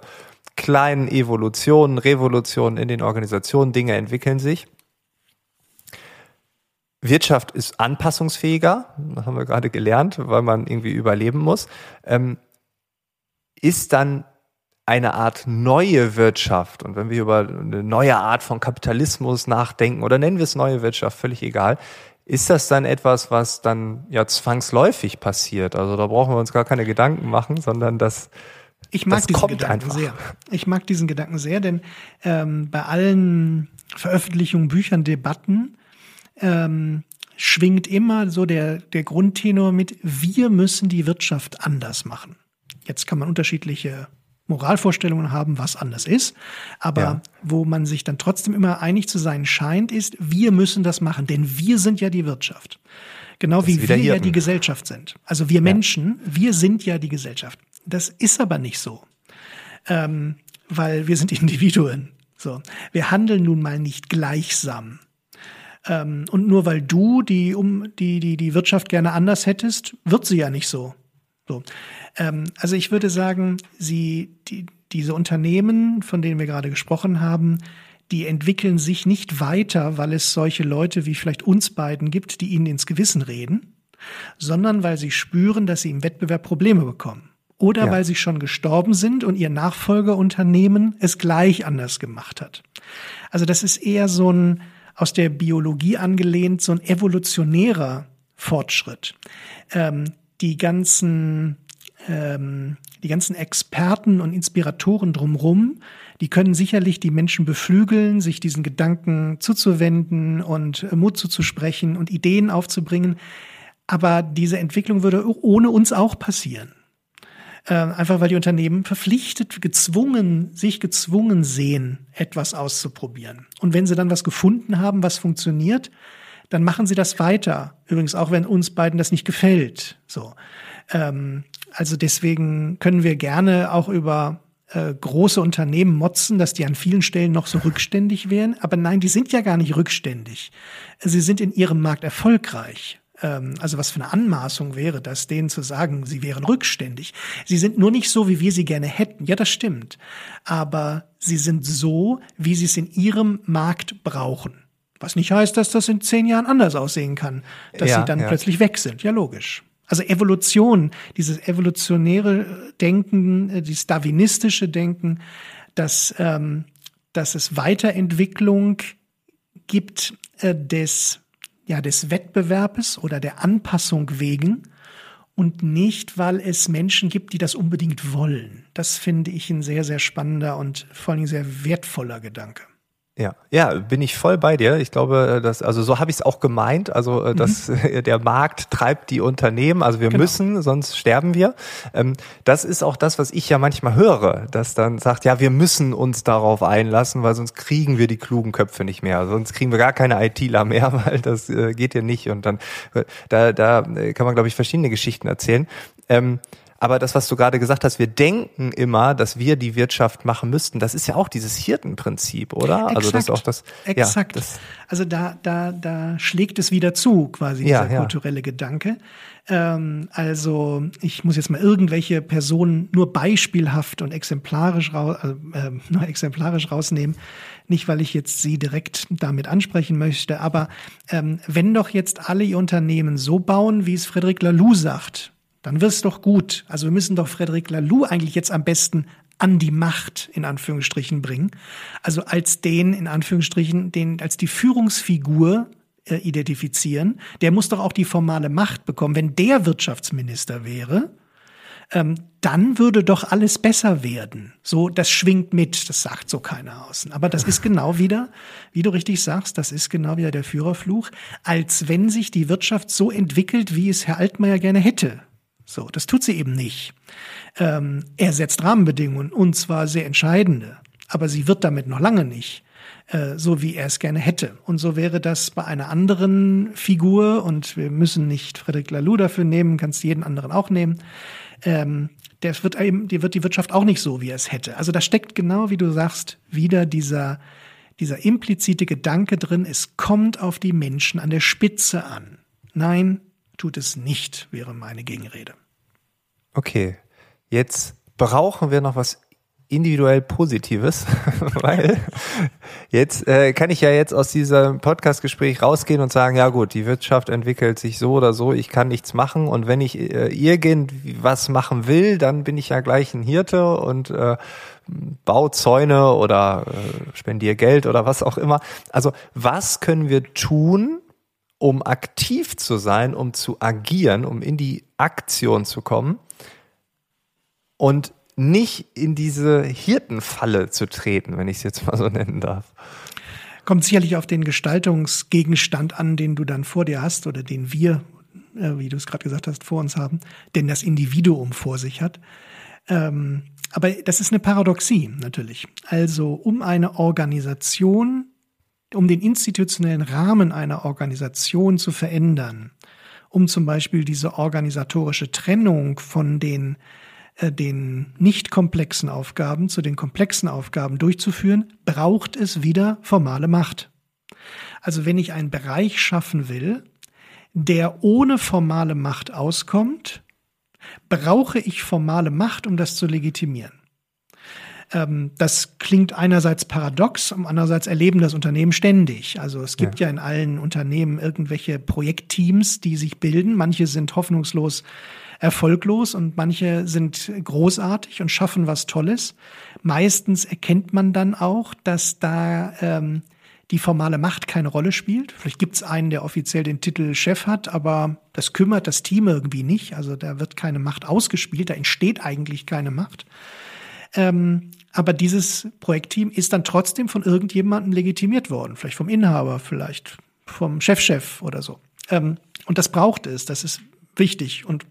kleinen Evolutionen, Revolutionen in den Organisationen, Dinge entwickeln sich. Wirtschaft ist anpassungsfähiger, haben wir gerade gelernt, weil man irgendwie überleben muss. Ähm, ist dann eine Art neue Wirtschaft. Und wenn wir über eine neue Art von Kapitalismus nachdenken oder nennen wir es neue Wirtschaft, völlig egal, ist das dann etwas, was dann ja zwangsläufig passiert? Also da brauchen wir uns gar keine Gedanken machen, sondern das ich mag das diesen kommt Gedanken einfach. sehr. Ich mag diesen Gedanken sehr, denn ähm, bei allen Veröffentlichungen, Büchern, Debatten ähm, schwingt immer so der, der Grundtenor mit, wir müssen die Wirtschaft anders machen. Jetzt kann man unterschiedliche Moralvorstellungen haben, was anders ist. Aber ja. wo man sich dann trotzdem immer einig zu sein scheint, ist, wir müssen das machen, denn wir sind ja die Wirtschaft. Genau das wie wir Hirten. ja die Gesellschaft sind. Also wir Menschen, ja. wir sind ja die Gesellschaft. Das ist aber nicht so. Ähm, weil wir sind Individuen. So. Wir handeln nun mal nicht gleichsam. Ähm, und nur weil du die, um, die, die, die Wirtschaft gerne anders hättest, wird sie ja nicht so. So. Ähm, also ich würde sagen, sie, die, diese Unternehmen, von denen wir gerade gesprochen haben, die entwickeln sich nicht weiter, weil es solche Leute wie vielleicht uns beiden gibt, die ihnen ins Gewissen reden, sondern weil sie spüren, dass sie im Wettbewerb Probleme bekommen. Oder ja. weil sie schon gestorben sind und ihr Nachfolgeunternehmen es gleich anders gemacht hat. Also das ist eher so ein aus der Biologie angelehnt, so ein evolutionärer Fortschritt. Ähm, die ganzen ähm, die ganzen Experten und Inspiratoren drumherum, die können sicherlich die Menschen beflügeln, sich diesen Gedanken zuzuwenden und Mut zuzusprechen und Ideen aufzubringen. Aber diese Entwicklung würde ohne uns auch passieren. Äh, einfach weil die Unternehmen verpflichtet, gezwungen, sich gezwungen sehen, etwas auszuprobieren. Und wenn sie dann was gefunden haben, was funktioniert, dann machen sie das weiter. Übrigens auch, wenn uns beiden das nicht gefällt. So. Ähm, also deswegen können wir gerne auch über äh, große Unternehmen motzen, dass die an vielen Stellen noch so rückständig wären. Aber nein, die sind ja gar nicht rückständig. Sie sind in ihrem Markt erfolgreich. Ähm, also was für eine Anmaßung wäre das, denen zu sagen, sie wären rückständig. Sie sind nur nicht so, wie wir sie gerne hätten. Ja, das stimmt. Aber sie sind so, wie sie es in ihrem Markt brauchen. Was nicht heißt, dass das in zehn Jahren anders aussehen kann, dass ja, sie dann ja. plötzlich weg sind. Ja, logisch. Also Evolution, dieses evolutionäre Denken, äh, dieses darwinistische Denken, dass, ähm, dass es Weiterentwicklung gibt äh, des, ja, des Wettbewerbes oder der Anpassung wegen und nicht, weil es Menschen gibt, die das unbedingt wollen. Das finde ich ein sehr, sehr spannender und vor allem sehr wertvoller Gedanke. Ja, ja, bin ich voll bei dir. Ich glaube, dass also so habe ich es auch gemeint. Also äh, dass mhm. der Markt treibt die Unternehmen. Also wir genau. müssen, sonst sterben wir. Ähm, das ist auch das, was ich ja manchmal höre, dass dann sagt, ja, wir müssen uns darauf einlassen, weil sonst kriegen wir die klugen Köpfe nicht mehr. Sonst kriegen wir gar keine ITler mehr, weil das äh, geht ja nicht. Und dann äh, da da kann man glaube ich verschiedene Geschichten erzählen. Ähm, aber das, was du gerade gesagt hast, wir denken immer, dass wir die Wirtschaft machen müssten. Das ist ja auch dieses Hirtenprinzip, oder? Exakt, also das ist auch das. Exakt. Ja, das, also da, da, da schlägt es wieder zu, quasi dieser ja, kulturelle Gedanke. Ähm, also ich muss jetzt mal irgendwelche Personen nur beispielhaft und exemplarisch, raus, äh, nur exemplarisch rausnehmen. Nicht, weil ich jetzt sie direkt damit ansprechen möchte, aber ähm, wenn doch jetzt alle ihr Unternehmen so bauen, wie es Frederic Laloux sagt, dann wird's doch gut. Also wir müssen doch Frederic Laloux eigentlich jetzt am besten an die Macht in Anführungsstrichen bringen. Also als den in Anführungsstrichen, den als die Führungsfigur äh, identifizieren. Der muss doch auch die formale Macht bekommen. Wenn der Wirtschaftsminister wäre, ähm, dann würde doch alles besser werden. So, das schwingt mit, das sagt so keiner außen. Aber das ist genau wieder, wie du richtig sagst, das ist genau wieder der Führerfluch, als wenn sich die Wirtschaft so entwickelt, wie es Herr Altmaier gerne hätte. So, das tut sie eben nicht. Ähm, er setzt Rahmenbedingungen und zwar sehr entscheidende, aber sie wird damit noch lange nicht äh, so, wie er es gerne hätte. Und so wäre das bei einer anderen Figur und wir müssen nicht Frederic Laloux dafür nehmen, kannst jeden anderen auch nehmen. Ähm, der wird eben, die wird die Wirtschaft auch nicht so, wie er es hätte. Also da steckt genau, wie du sagst, wieder dieser dieser implizite Gedanke drin, es kommt auf die Menschen an der Spitze an. Nein, tut es nicht, wäre meine Gegenrede. Okay, jetzt brauchen wir noch was individuell Positives, weil jetzt äh, kann ich ja jetzt aus diesem Podcastgespräch rausgehen und sagen, ja gut, die Wirtschaft entwickelt sich so oder so, ich kann nichts machen und wenn ich äh, irgendwas machen will, dann bin ich ja gleich ein Hirte und äh, bau Zäune oder äh, spendiere Geld oder was auch immer. Also was können wir tun, um aktiv zu sein, um zu agieren, um in die Aktion zu kommen und nicht in diese Hirtenfalle zu treten, wenn ich es jetzt mal so nennen darf. Kommt sicherlich auf den Gestaltungsgegenstand an, den du dann vor dir hast oder den wir, äh, wie du es gerade gesagt hast, vor uns haben, denn das Individuum vor sich hat. Ähm, aber das ist eine Paradoxie natürlich. Also um eine Organisation um den institutionellen Rahmen einer Organisation zu verändern, um zum Beispiel diese organisatorische Trennung von den, äh, den nicht komplexen Aufgaben zu den komplexen Aufgaben durchzuführen, braucht es wieder formale Macht. Also wenn ich einen Bereich schaffen will, der ohne formale Macht auskommt, brauche ich formale Macht, um das zu legitimieren. Ähm, das klingt einerseits paradox, und andererseits erleben das Unternehmen ständig. Also es gibt ja. ja in allen Unternehmen irgendwelche Projektteams, die sich bilden. Manche sind hoffnungslos erfolglos und manche sind großartig und schaffen was Tolles. Meistens erkennt man dann auch, dass da ähm, die formale Macht keine Rolle spielt. Vielleicht gibt es einen, der offiziell den Titel Chef hat, aber das kümmert das Team irgendwie nicht. Also da wird keine Macht ausgespielt, da entsteht eigentlich keine Macht. Ähm, aber dieses Projektteam ist dann trotzdem von irgendjemandem legitimiert worden. Vielleicht vom Inhaber, vielleicht vom Chefchef -Chef oder so. Ähm, und das braucht es. Das ist wichtig. Und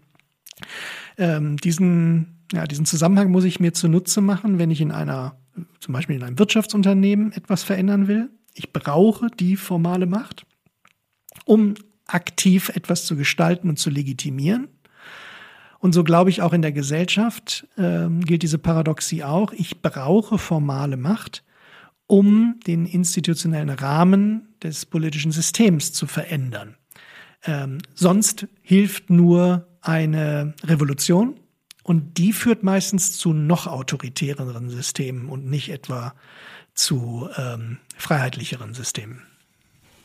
Ähm, diesen, ja, diesen Zusammenhang muss ich mir zunutze machen, wenn ich in einer, zum Beispiel in einem Wirtschaftsunternehmen etwas verändern will. Ich brauche die formale Macht, um aktiv etwas zu gestalten und zu legitimieren. Und so glaube ich auch in der Gesellschaft äh, gilt diese Paradoxie auch. Ich brauche formale Macht, um den institutionellen Rahmen des politischen Systems zu verändern. Ähm, sonst hilft nur eine Revolution und die führt meistens zu noch autoritäreren Systemen und nicht etwa zu ähm, freiheitlicheren Systemen.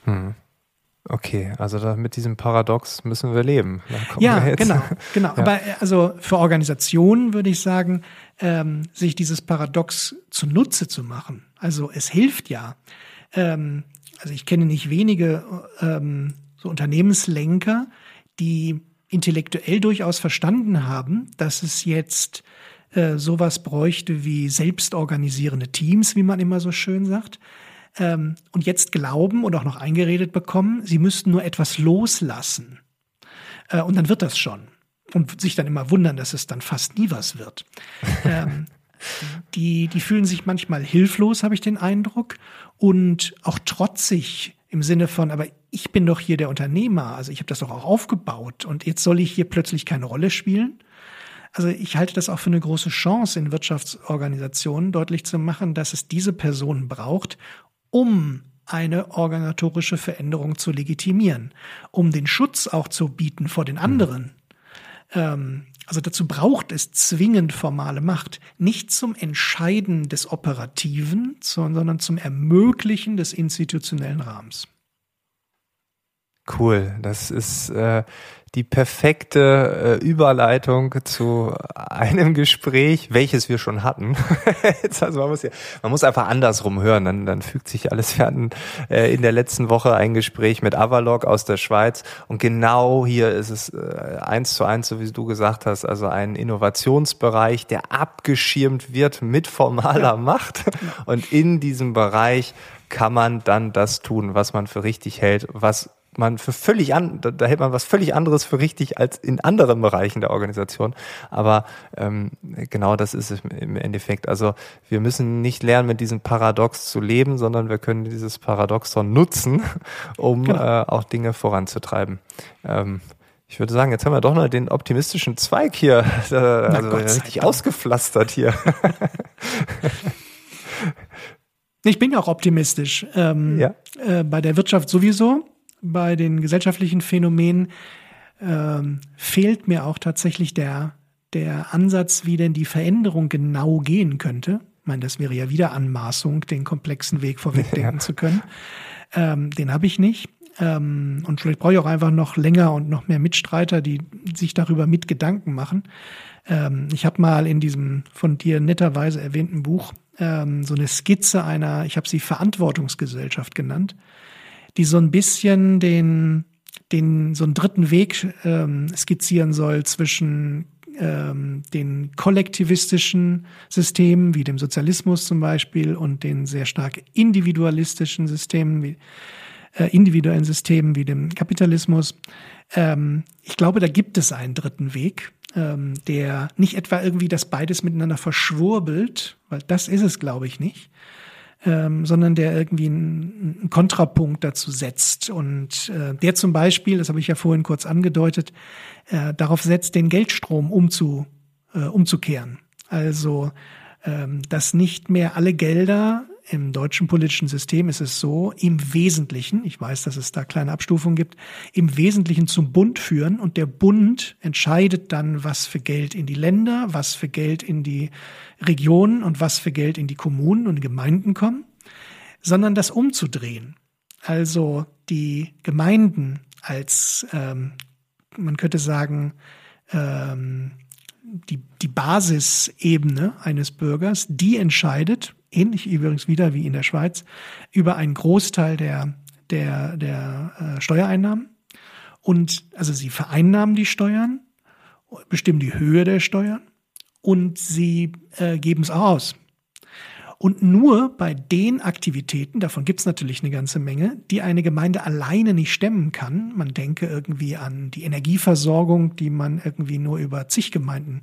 Hm. Okay, also da, mit diesem Paradox müssen wir leben. ja, wir genau, genau. Ja. Aber äh, also für Organisationen würde ich sagen, ähm, sich dieses Paradox zunutze zu machen. Also es hilft ja. Ähm, also ich kenne nicht wenige ähm, so Unternehmenslenker, die intellektuell durchaus verstanden haben, dass es jetzt äh, sowas bräuchte wie selbstorganisierende Teams, wie man immer so schön sagt. Ähm, und jetzt glauben und auch noch eingeredet bekommen, sie müssten nur etwas loslassen. Äh, und dann wird das schon. Und sich dann immer wundern, dass es dann fast nie was wird. ähm, die, die fühlen sich manchmal hilflos, habe ich den Eindruck, und auch trotzig im Sinne von, aber ich bin doch hier der Unternehmer, also ich habe das doch auch aufgebaut und jetzt soll ich hier plötzlich keine Rolle spielen. Also ich halte das auch für eine große Chance in Wirtschaftsorganisationen deutlich zu machen, dass es diese Personen braucht, um eine organisatorische Veränderung zu legitimieren, um den Schutz auch zu bieten vor den anderen. Ähm, also dazu braucht es zwingend formale Macht, nicht zum Entscheiden des Operativen, sondern zum Ermöglichen des institutionellen Rahmens. Cool, das ist äh, die perfekte äh, Überleitung zu einem Gespräch, welches wir schon hatten. also man, muss ja, man muss einfach andersrum hören, dann, dann fügt sich alles. Wir hatten äh, in der letzten Woche ein Gespräch mit Avalok aus der Schweiz und genau hier ist es äh, eins zu eins, so wie du gesagt hast, also ein Innovationsbereich, der abgeschirmt wird mit formaler ja. Macht und in diesem Bereich kann man dann das tun, was man für richtig hält, was man für völlig an, da, da hält man was völlig anderes für richtig als in anderen Bereichen der Organisation. Aber ähm, genau das ist es im Endeffekt. Also wir müssen nicht lernen, mit diesem Paradox zu leben, sondern wir können dieses Paradoxon nutzen, um genau. äh, auch Dinge voranzutreiben. Ähm, ich würde sagen, jetzt haben wir doch noch den optimistischen Zweig hier, äh, also richtig ausgepflastert hier. Ich bin ja auch optimistisch. Ähm, ja. Äh, bei der Wirtschaft sowieso bei den gesellschaftlichen Phänomenen ähm, fehlt mir auch tatsächlich der, der Ansatz, wie denn die Veränderung genau gehen könnte. Ich meine, das wäre ja wieder Anmaßung, den komplexen Weg vorwegdenken ja. zu können. Ähm, den habe ich nicht. Ähm, und vielleicht brauche ich auch einfach noch länger und noch mehr Mitstreiter, die sich darüber mit Gedanken machen. Ähm, ich habe mal in diesem von dir netterweise erwähnten Buch ähm, so eine Skizze einer, ich habe sie Verantwortungsgesellschaft genannt, die so ein bisschen den, den so einen dritten Weg ähm, skizzieren soll zwischen ähm, den kollektivistischen Systemen wie dem Sozialismus zum Beispiel und den sehr stark individualistischen Systemen wie äh, individuellen Systemen wie dem Kapitalismus. Ähm, ich glaube, da gibt es einen dritten Weg, ähm, der nicht etwa irgendwie das beides miteinander verschwurbelt, weil das ist es, glaube ich, nicht, ähm, sondern der irgendwie einen, einen Kontrapunkt dazu setzt. Und äh, der zum Beispiel, das habe ich ja vorhin kurz angedeutet, äh, darauf setzt, den Geldstrom umzu, äh, umzukehren. Also, ähm, dass nicht mehr alle Gelder im deutschen politischen System ist es so, im Wesentlichen, ich weiß, dass es da kleine Abstufungen gibt, im Wesentlichen zum Bund führen und der Bund entscheidet dann, was für Geld in die Länder, was für Geld in die Regionen und was für Geld in die Kommunen und Gemeinden kommen, sondern das umzudrehen. Also die Gemeinden als, ähm, man könnte sagen, ähm, die, die Basisebene eines Bürgers, die entscheidet, ähnlich übrigens wieder wie in der Schweiz, über einen Großteil der, der, der äh, Steuereinnahmen. Und also sie vereinnahmen die Steuern, bestimmen die Höhe der Steuern und sie äh, geben es aus. Und nur bei den Aktivitäten, davon gibt es natürlich eine ganze Menge, die eine Gemeinde alleine nicht stemmen kann, man denke irgendwie an die Energieversorgung, die man irgendwie nur über zig Gemeinden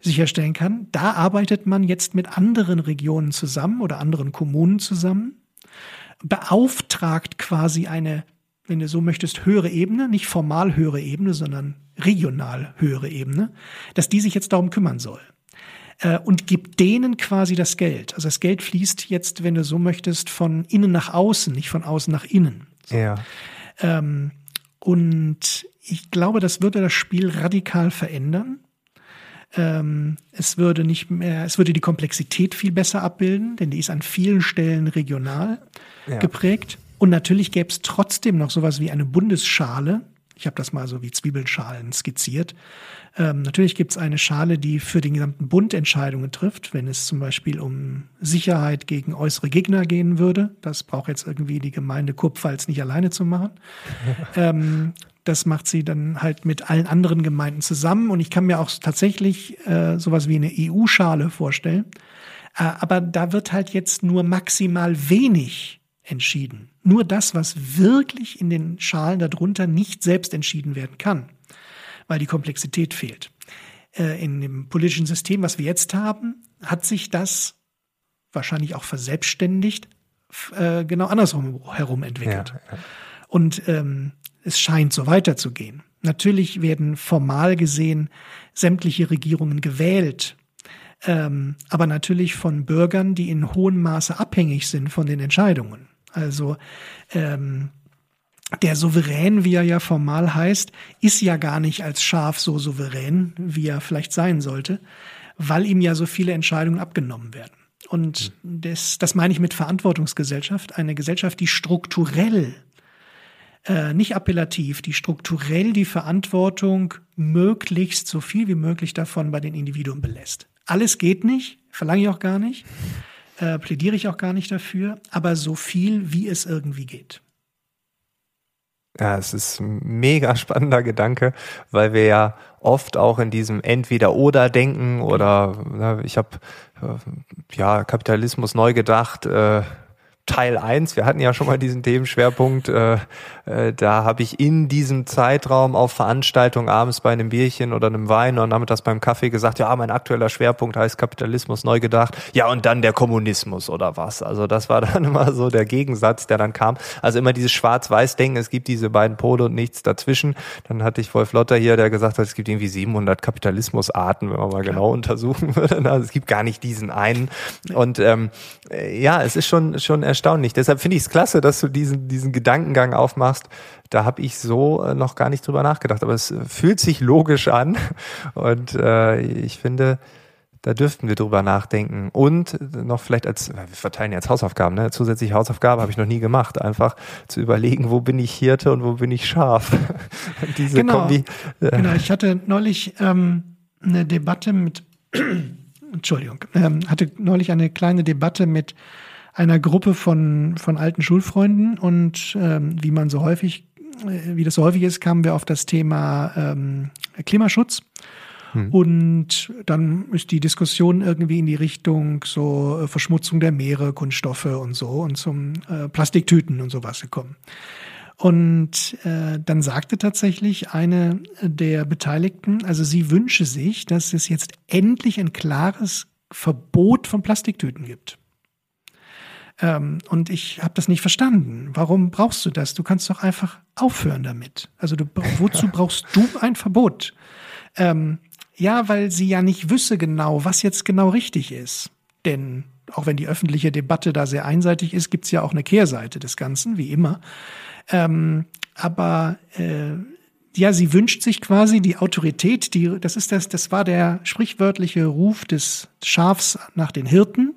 sicherstellen kann, da arbeitet man jetzt mit anderen Regionen zusammen oder anderen Kommunen zusammen, beauftragt quasi eine, wenn du so möchtest, höhere Ebene, nicht formal höhere Ebene, sondern regional höhere Ebene, dass die sich jetzt darum kümmern soll äh, und gibt denen quasi das Geld. Also das Geld fließt jetzt, wenn du so möchtest, von innen nach außen, nicht von außen nach innen. So. Ja. Ähm, und ich glaube, das würde das Spiel radikal verändern. Ähm, es würde nicht mehr, es würde die Komplexität viel besser abbilden, denn die ist an vielen Stellen regional ja. geprägt. Und natürlich gäbe es trotzdem noch sowas wie eine Bundesschale. Ich habe das mal so wie Zwiebelschalen skizziert. Ähm, natürlich gibt es eine Schale, die für den gesamten Bund Entscheidungen trifft, wenn es zum Beispiel um Sicherheit gegen äußere Gegner gehen würde. Das braucht jetzt irgendwie die Gemeinde Kurpfalz nicht alleine zu machen. ähm, das macht sie dann halt mit allen anderen Gemeinden zusammen. Und ich kann mir auch tatsächlich äh, sowas wie eine EU-Schale vorstellen. Äh, aber da wird halt jetzt nur maximal wenig entschieden. Nur das, was wirklich in den Schalen darunter nicht selbst entschieden werden kann, weil die Komplexität fehlt. Äh, in dem politischen System, was wir jetzt haben, hat sich das wahrscheinlich auch verselbstständigt, äh, genau andersrum herum entwickelt. Ja, ja. Und ähm, es scheint so weiterzugehen. Natürlich werden formal gesehen sämtliche Regierungen gewählt, ähm, aber natürlich von Bürgern, die in hohem Maße abhängig sind von den Entscheidungen. Also ähm, der Souverän, wie er ja formal heißt, ist ja gar nicht als Schaf so souverän, wie er vielleicht sein sollte, weil ihm ja so viele Entscheidungen abgenommen werden. Und das, das meine ich mit Verantwortungsgesellschaft, eine Gesellschaft, die strukturell äh, nicht appellativ, die strukturell die Verantwortung möglichst so viel wie möglich davon bei den Individuen belässt. Alles geht nicht, verlange ich auch gar nicht, äh, plädiere ich auch gar nicht dafür, aber so viel wie es irgendwie geht. Ja, es ist ein mega spannender Gedanke, weil wir ja oft auch in diesem Entweder-Oder denken oder ich habe äh, ja Kapitalismus neu gedacht, äh, Teil 1. Wir hatten ja schon mal diesen Themenschwerpunkt. Äh, äh, da habe ich in diesem Zeitraum auf Veranstaltungen abends bei einem Bierchen oder einem Wein und das beim Kaffee gesagt, ja, mein aktueller Schwerpunkt heißt Kapitalismus neu gedacht. Ja, und dann der Kommunismus oder was. Also das war dann immer so der Gegensatz, der dann kam. Also immer dieses Schwarz-Weiß-Denken, es gibt diese beiden Pole und nichts dazwischen. Dann hatte ich Wolf Lotter hier, der gesagt hat, es gibt irgendwie 700 Kapitalismusarten, wenn man mal genau untersuchen würde. Also es gibt gar nicht diesen einen. Und ähm, ja, es ist schon, schon erstaunlich erstaunlich. Deshalb finde ich es klasse, dass du diesen, diesen Gedankengang aufmachst. Da habe ich so äh, noch gar nicht drüber nachgedacht. Aber es äh, fühlt sich logisch an. Und äh, ich finde, da dürften wir drüber nachdenken. Und noch vielleicht als, wir verteilen jetzt Hausaufgaben, ne? Zusätzliche Hausaufgabe habe ich noch nie gemacht. Einfach zu überlegen, wo bin ich Hirte und wo bin ich Schaf. Diese genau. Kombi. Äh genau, ich hatte neulich ähm, eine Debatte mit, Entschuldigung, ähm, hatte neulich eine kleine Debatte mit einer Gruppe von, von alten Schulfreunden und ähm, wie man so häufig, äh, wie das so häufig ist, kamen wir auf das Thema ähm, Klimaschutz. Hm. Und dann ist die Diskussion irgendwie in die Richtung so äh, Verschmutzung der Meere, Kunststoffe und so und zum äh, Plastiktüten und sowas gekommen. Und äh, dann sagte tatsächlich eine der Beteiligten, also sie wünsche sich, dass es jetzt endlich ein klares Verbot von Plastiktüten gibt. Ähm, und ich habe das nicht verstanden. Warum brauchst du das? Du kannst doch einfach aufhören damit. Also du, wozu brauchst du ein Verbot? Ähm, ja, weil sie ja nicht wüsste genau, was jetzt genau richtig ist. Denn auch wenn die öffentliche Debatte da sehr einseitig ist, gibt's ja auch eine Kehrseite des Ganzen, wie immer. Ähm, aber äh, ja, sie wünscht sich quasi die Autorität, die, das ist das, das war der sprichwörtliche Ruf des Schafs nach den Hirten.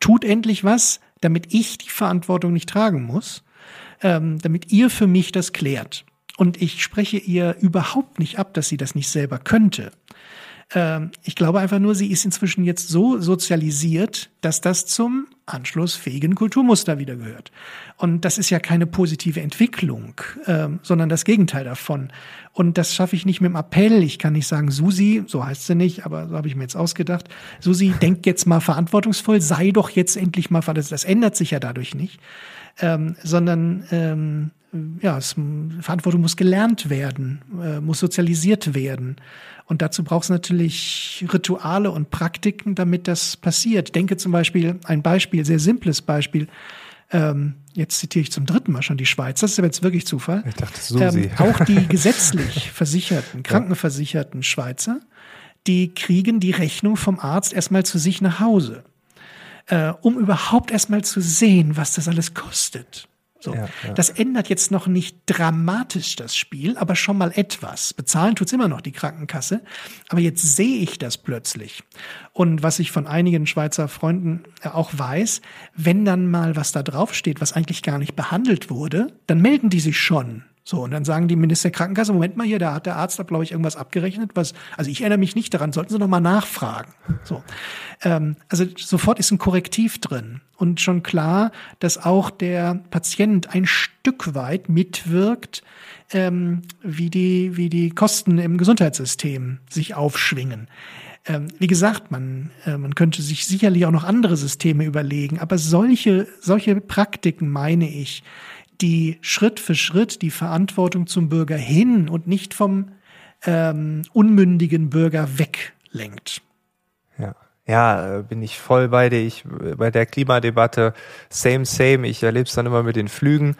Tut endlich was, damit ich die Verantwortung nicht tragen muss, ähm, damit ihr für mich das klärt. Und ich spreche ihr überhaupt nicht ab, dass sie das nicht selber könnte. Ähm, ich glaube einfach nur, sie ist inzwischen jetzt so sozialisiert, dass das zum anschlussfähigen Kulturmuster wieder gehört. Und das ist ja keine positive Entwicklung, ähm, sondern das Gegenteil davon. Und das schaffe ich nicht mit dem Appell. Ich kann nicht sagen, Susi, so heißt sie nicht, aber so habe ich mir jetzt ausgedacht. Susi, denk jetzt mal verantwortungsvoll, sei doch jetzt endlich mal, das, das ändert sich ja dadurch nicht, ähm, sondern ähm, ja, es, Verantwortung muss gelernt werden, äh, muss sozialisiert werden. Und dazu braucht es natürlich Rituale und Praktiken, damit das passiert. Ich denke zum Beispiel, ein Beispiel, sehr simples Beispiel, ähm, jetzt zitiere ich zum dritten Mal schon die Schweiz, das ist aber jetzt wirklich Zufall. Ich dachte, Susi. Ähm, auch die gesetzlich versicherten, krankenversicherten Schweizer, die kriegen die Rechnung vom Arzt erstmal zu sich nach Hause, äh, um überhaupt erstmal zu sehen, was das alles kostet. So. Ja, ja. Das ändert jetzt noch nicht dramatisch das Spiel, aber schon mal etwas. Bezahlen tut's immer noch die Krankenkasse, aber jetzt sehe ich das plötzlich. Und was ich von einigen Schweizer Freunden auch weiß, wenn dann mal was da draufsteht, was eigentlich gar nicht behandelt wurde, dann melden die sich schon. So, und dann sagen die Minister der Krankenkasse, Moment mal hier, da hat der Arzt, glaube ich, irgendwas abgerechnet, was, also ich erinnere mich nicht daran, sollten Sie noch mal nachfragen. So. Ähm, also sofort ist ein Korrektiv drin. Und schon klar, dass auch der Patient ein Stück weit mitwirkt, ähm, wie, die, wie die Kosten im Gesundheitssystem sich aufschwingen. Ähm, wie gesagt, man, äh, man könnte sich sicherlich auch noch andere Systeme überlegen, aber solche, solche Praktiken, meine ich, die Schritt für Schritt die Verantwortung zum Bürger hin und nicht vom ähm, unmündigen Bürger weglenkt. Ja. Ja, äh, bin ich voll bei dir. Ich bei der Klimadebatte same same. Ich erlebe es dann immer mit den Flügen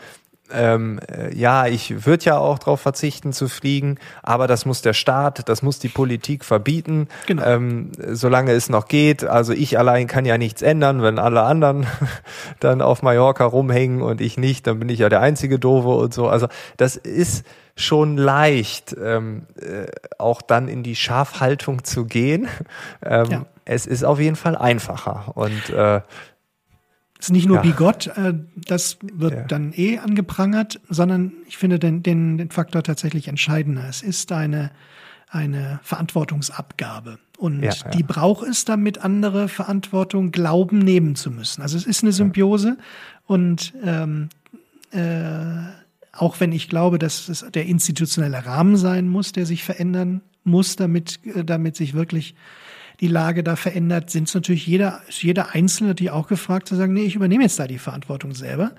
ähm, äh, ja, ich würde ja auch darauf verzichten zu fliegen, aber das muss der Staat, das muss die Politik verbieten, genau. ähm, solange es noch geht. Also ich allein kann ja nichts ändern, wenn alle anderen dann auf Mallorca rumhängen und ich nicht, dann bin ich ja der einzige Doofe und so. Also das ist schon leicht, ähm, äh, auch dann in die Schafhaltung zu gehen. Ähm, ja. Es ist auf jeden Fall einfacher und äh, ist nicht nur ja. Bigott, äh, das wird ja. dann eh angeprangert, sondern ich finde den, den, den Faktor tatsächlich entscheidender. Es ist eine, eine Verantwortungsabgabe. Und ja, die braucht es, damit andere Verantwortung glauben, nehmen zu müssen. Also es ist eine Symbiose und ähm, äh, auch wenn ich glaube, dass es der institutionelle Rahmen sein muss, der sich verändern muss, damit, äh, damit sich wirklich die Lage da verändert, sind es natürlich jeder, jeder Einzelne, die auch gefragt zu sagen, nee, ich übernehme jetzt da die Verantwortung selber.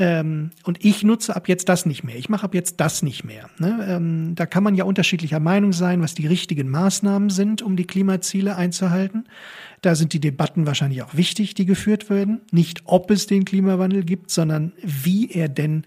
Ähm, und ich nutze ab jetzt das nicht mehr. Ich mache ab jetzt das nicht mehr. Ne? Ähm, da kann man ja unterschiedlicher Meinung sein, was die richtigen Maßnahmen sind, um die Klimaziele einzuhalten. Da sind die Debatten wahrscheinlich auch wichtig, die geführt werden. Nicht, ob es den Klimawandel gibt, sondern wie er denn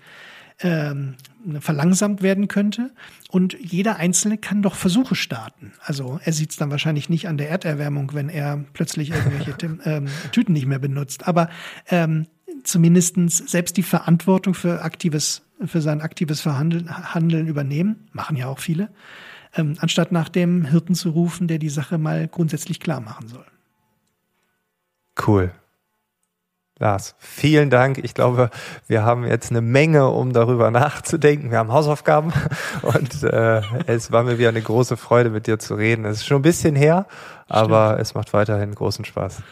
ähm, verlangsamt werden könnte. Und jeder Einzelne kann doch Versuche starten. Also er sieht es dann wahrscheinlich nicht an der Erderwärmung, wenn er plötzlich irgendwelche ähm, Tüten nicht mehr benutzt. Aber ähm, zumindestens selbst die Verantwortung für aktives, für sein aktives Verhandeln Handeln übernehmen, machen ja auch viele, ähm, anstatt nach dem Hirten zu rufen, der die Sache mal grundsätzlich klar machen soll. Cool. Lars, vielen Dank. Ich glaube, wir haben jetzt eine Menge, um darüber nachzudenken. Wir haben Hausaufgaben und äh, es war mir wieder eine große Freude, mit dir zu reden. Es ist schon ein bisschen her, aber Stimmt. es macht weiterhin großen Spaß.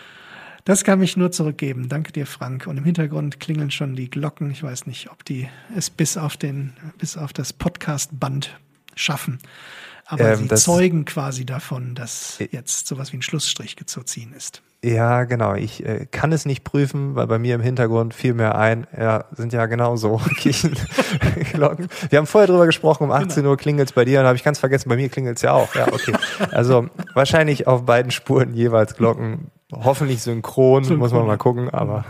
Das kann mich nur zurückgeben. Danke dir, Frank. Und im Hintergrund klingeln schon die Glocken. Ich weiß nicht, ob die es bis auf den, bis auf das Podcast-Band schaffen. Aber ähm, sie zeugen quasi davon, dass jetzt sowas wie ein Schlussstrich zu ziehen ist. Ja, genau. Ich äh, kann es nicht prüfen, weil bei mir im Hintergrund fiel mir ein, ja, sind ja genau so Kirchenglocken. Wir haben vorher drüber gesprochen, um 18 genau. Uhr klingelt's bei dir, und habe ich ganz vergessen, bei mir klingelt's ja auch. Ja, okay. Also wahrscheinlich auf beiden Spuren jeweils Glocken. Hoffentlich synchron, synchron. muss man mal gucken, aber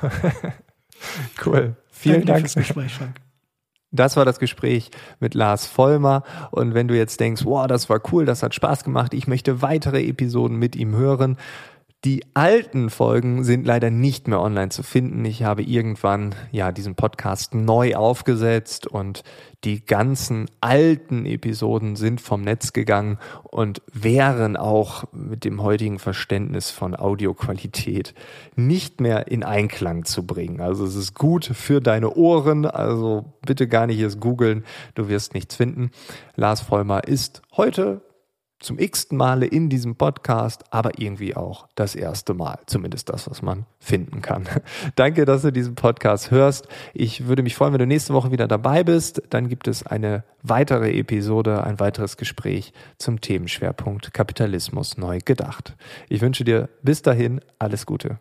cool. Vielen Dank fürs Gespräch, Frank. Das war das Gespräch mit Lars Vollmer. Und wenn du jetzt denkst, wow, das war cool, das hat Spaß gemacht, ich möchte weitere Episoden mit ihm hören, die alten Folgen sind leider nicht mehr online zu finden. Ich habe irgendwann ja diesen Podcast neu aufgesetzt und die ganzen alten Episoden sind vom Netz gegangen und wären auch mit dem heutigen Verständnis von Audioqualität nicht mehr in Einklang zu bringen. Also es ist gut für deine Ohren, also bitte gar nicht erst googeln, du wirst nichts finden. Lars Vollmer ist heute zum x-ten Male in diesem Podcast, aber irgendwie auch das erste Mal. Zumindest das, was man finden kann. Danke, dass du diesen Podcast hörst. Ich würde mich freuen, wenn du nächste Woche wieder dabei bist. Dann gibt es eine weitere Episode, ein weiteres Gespräch zum Themenschwerpunkt Kapitalismus neu gedacht. Ich wünsche dir bis dahin alles Gute.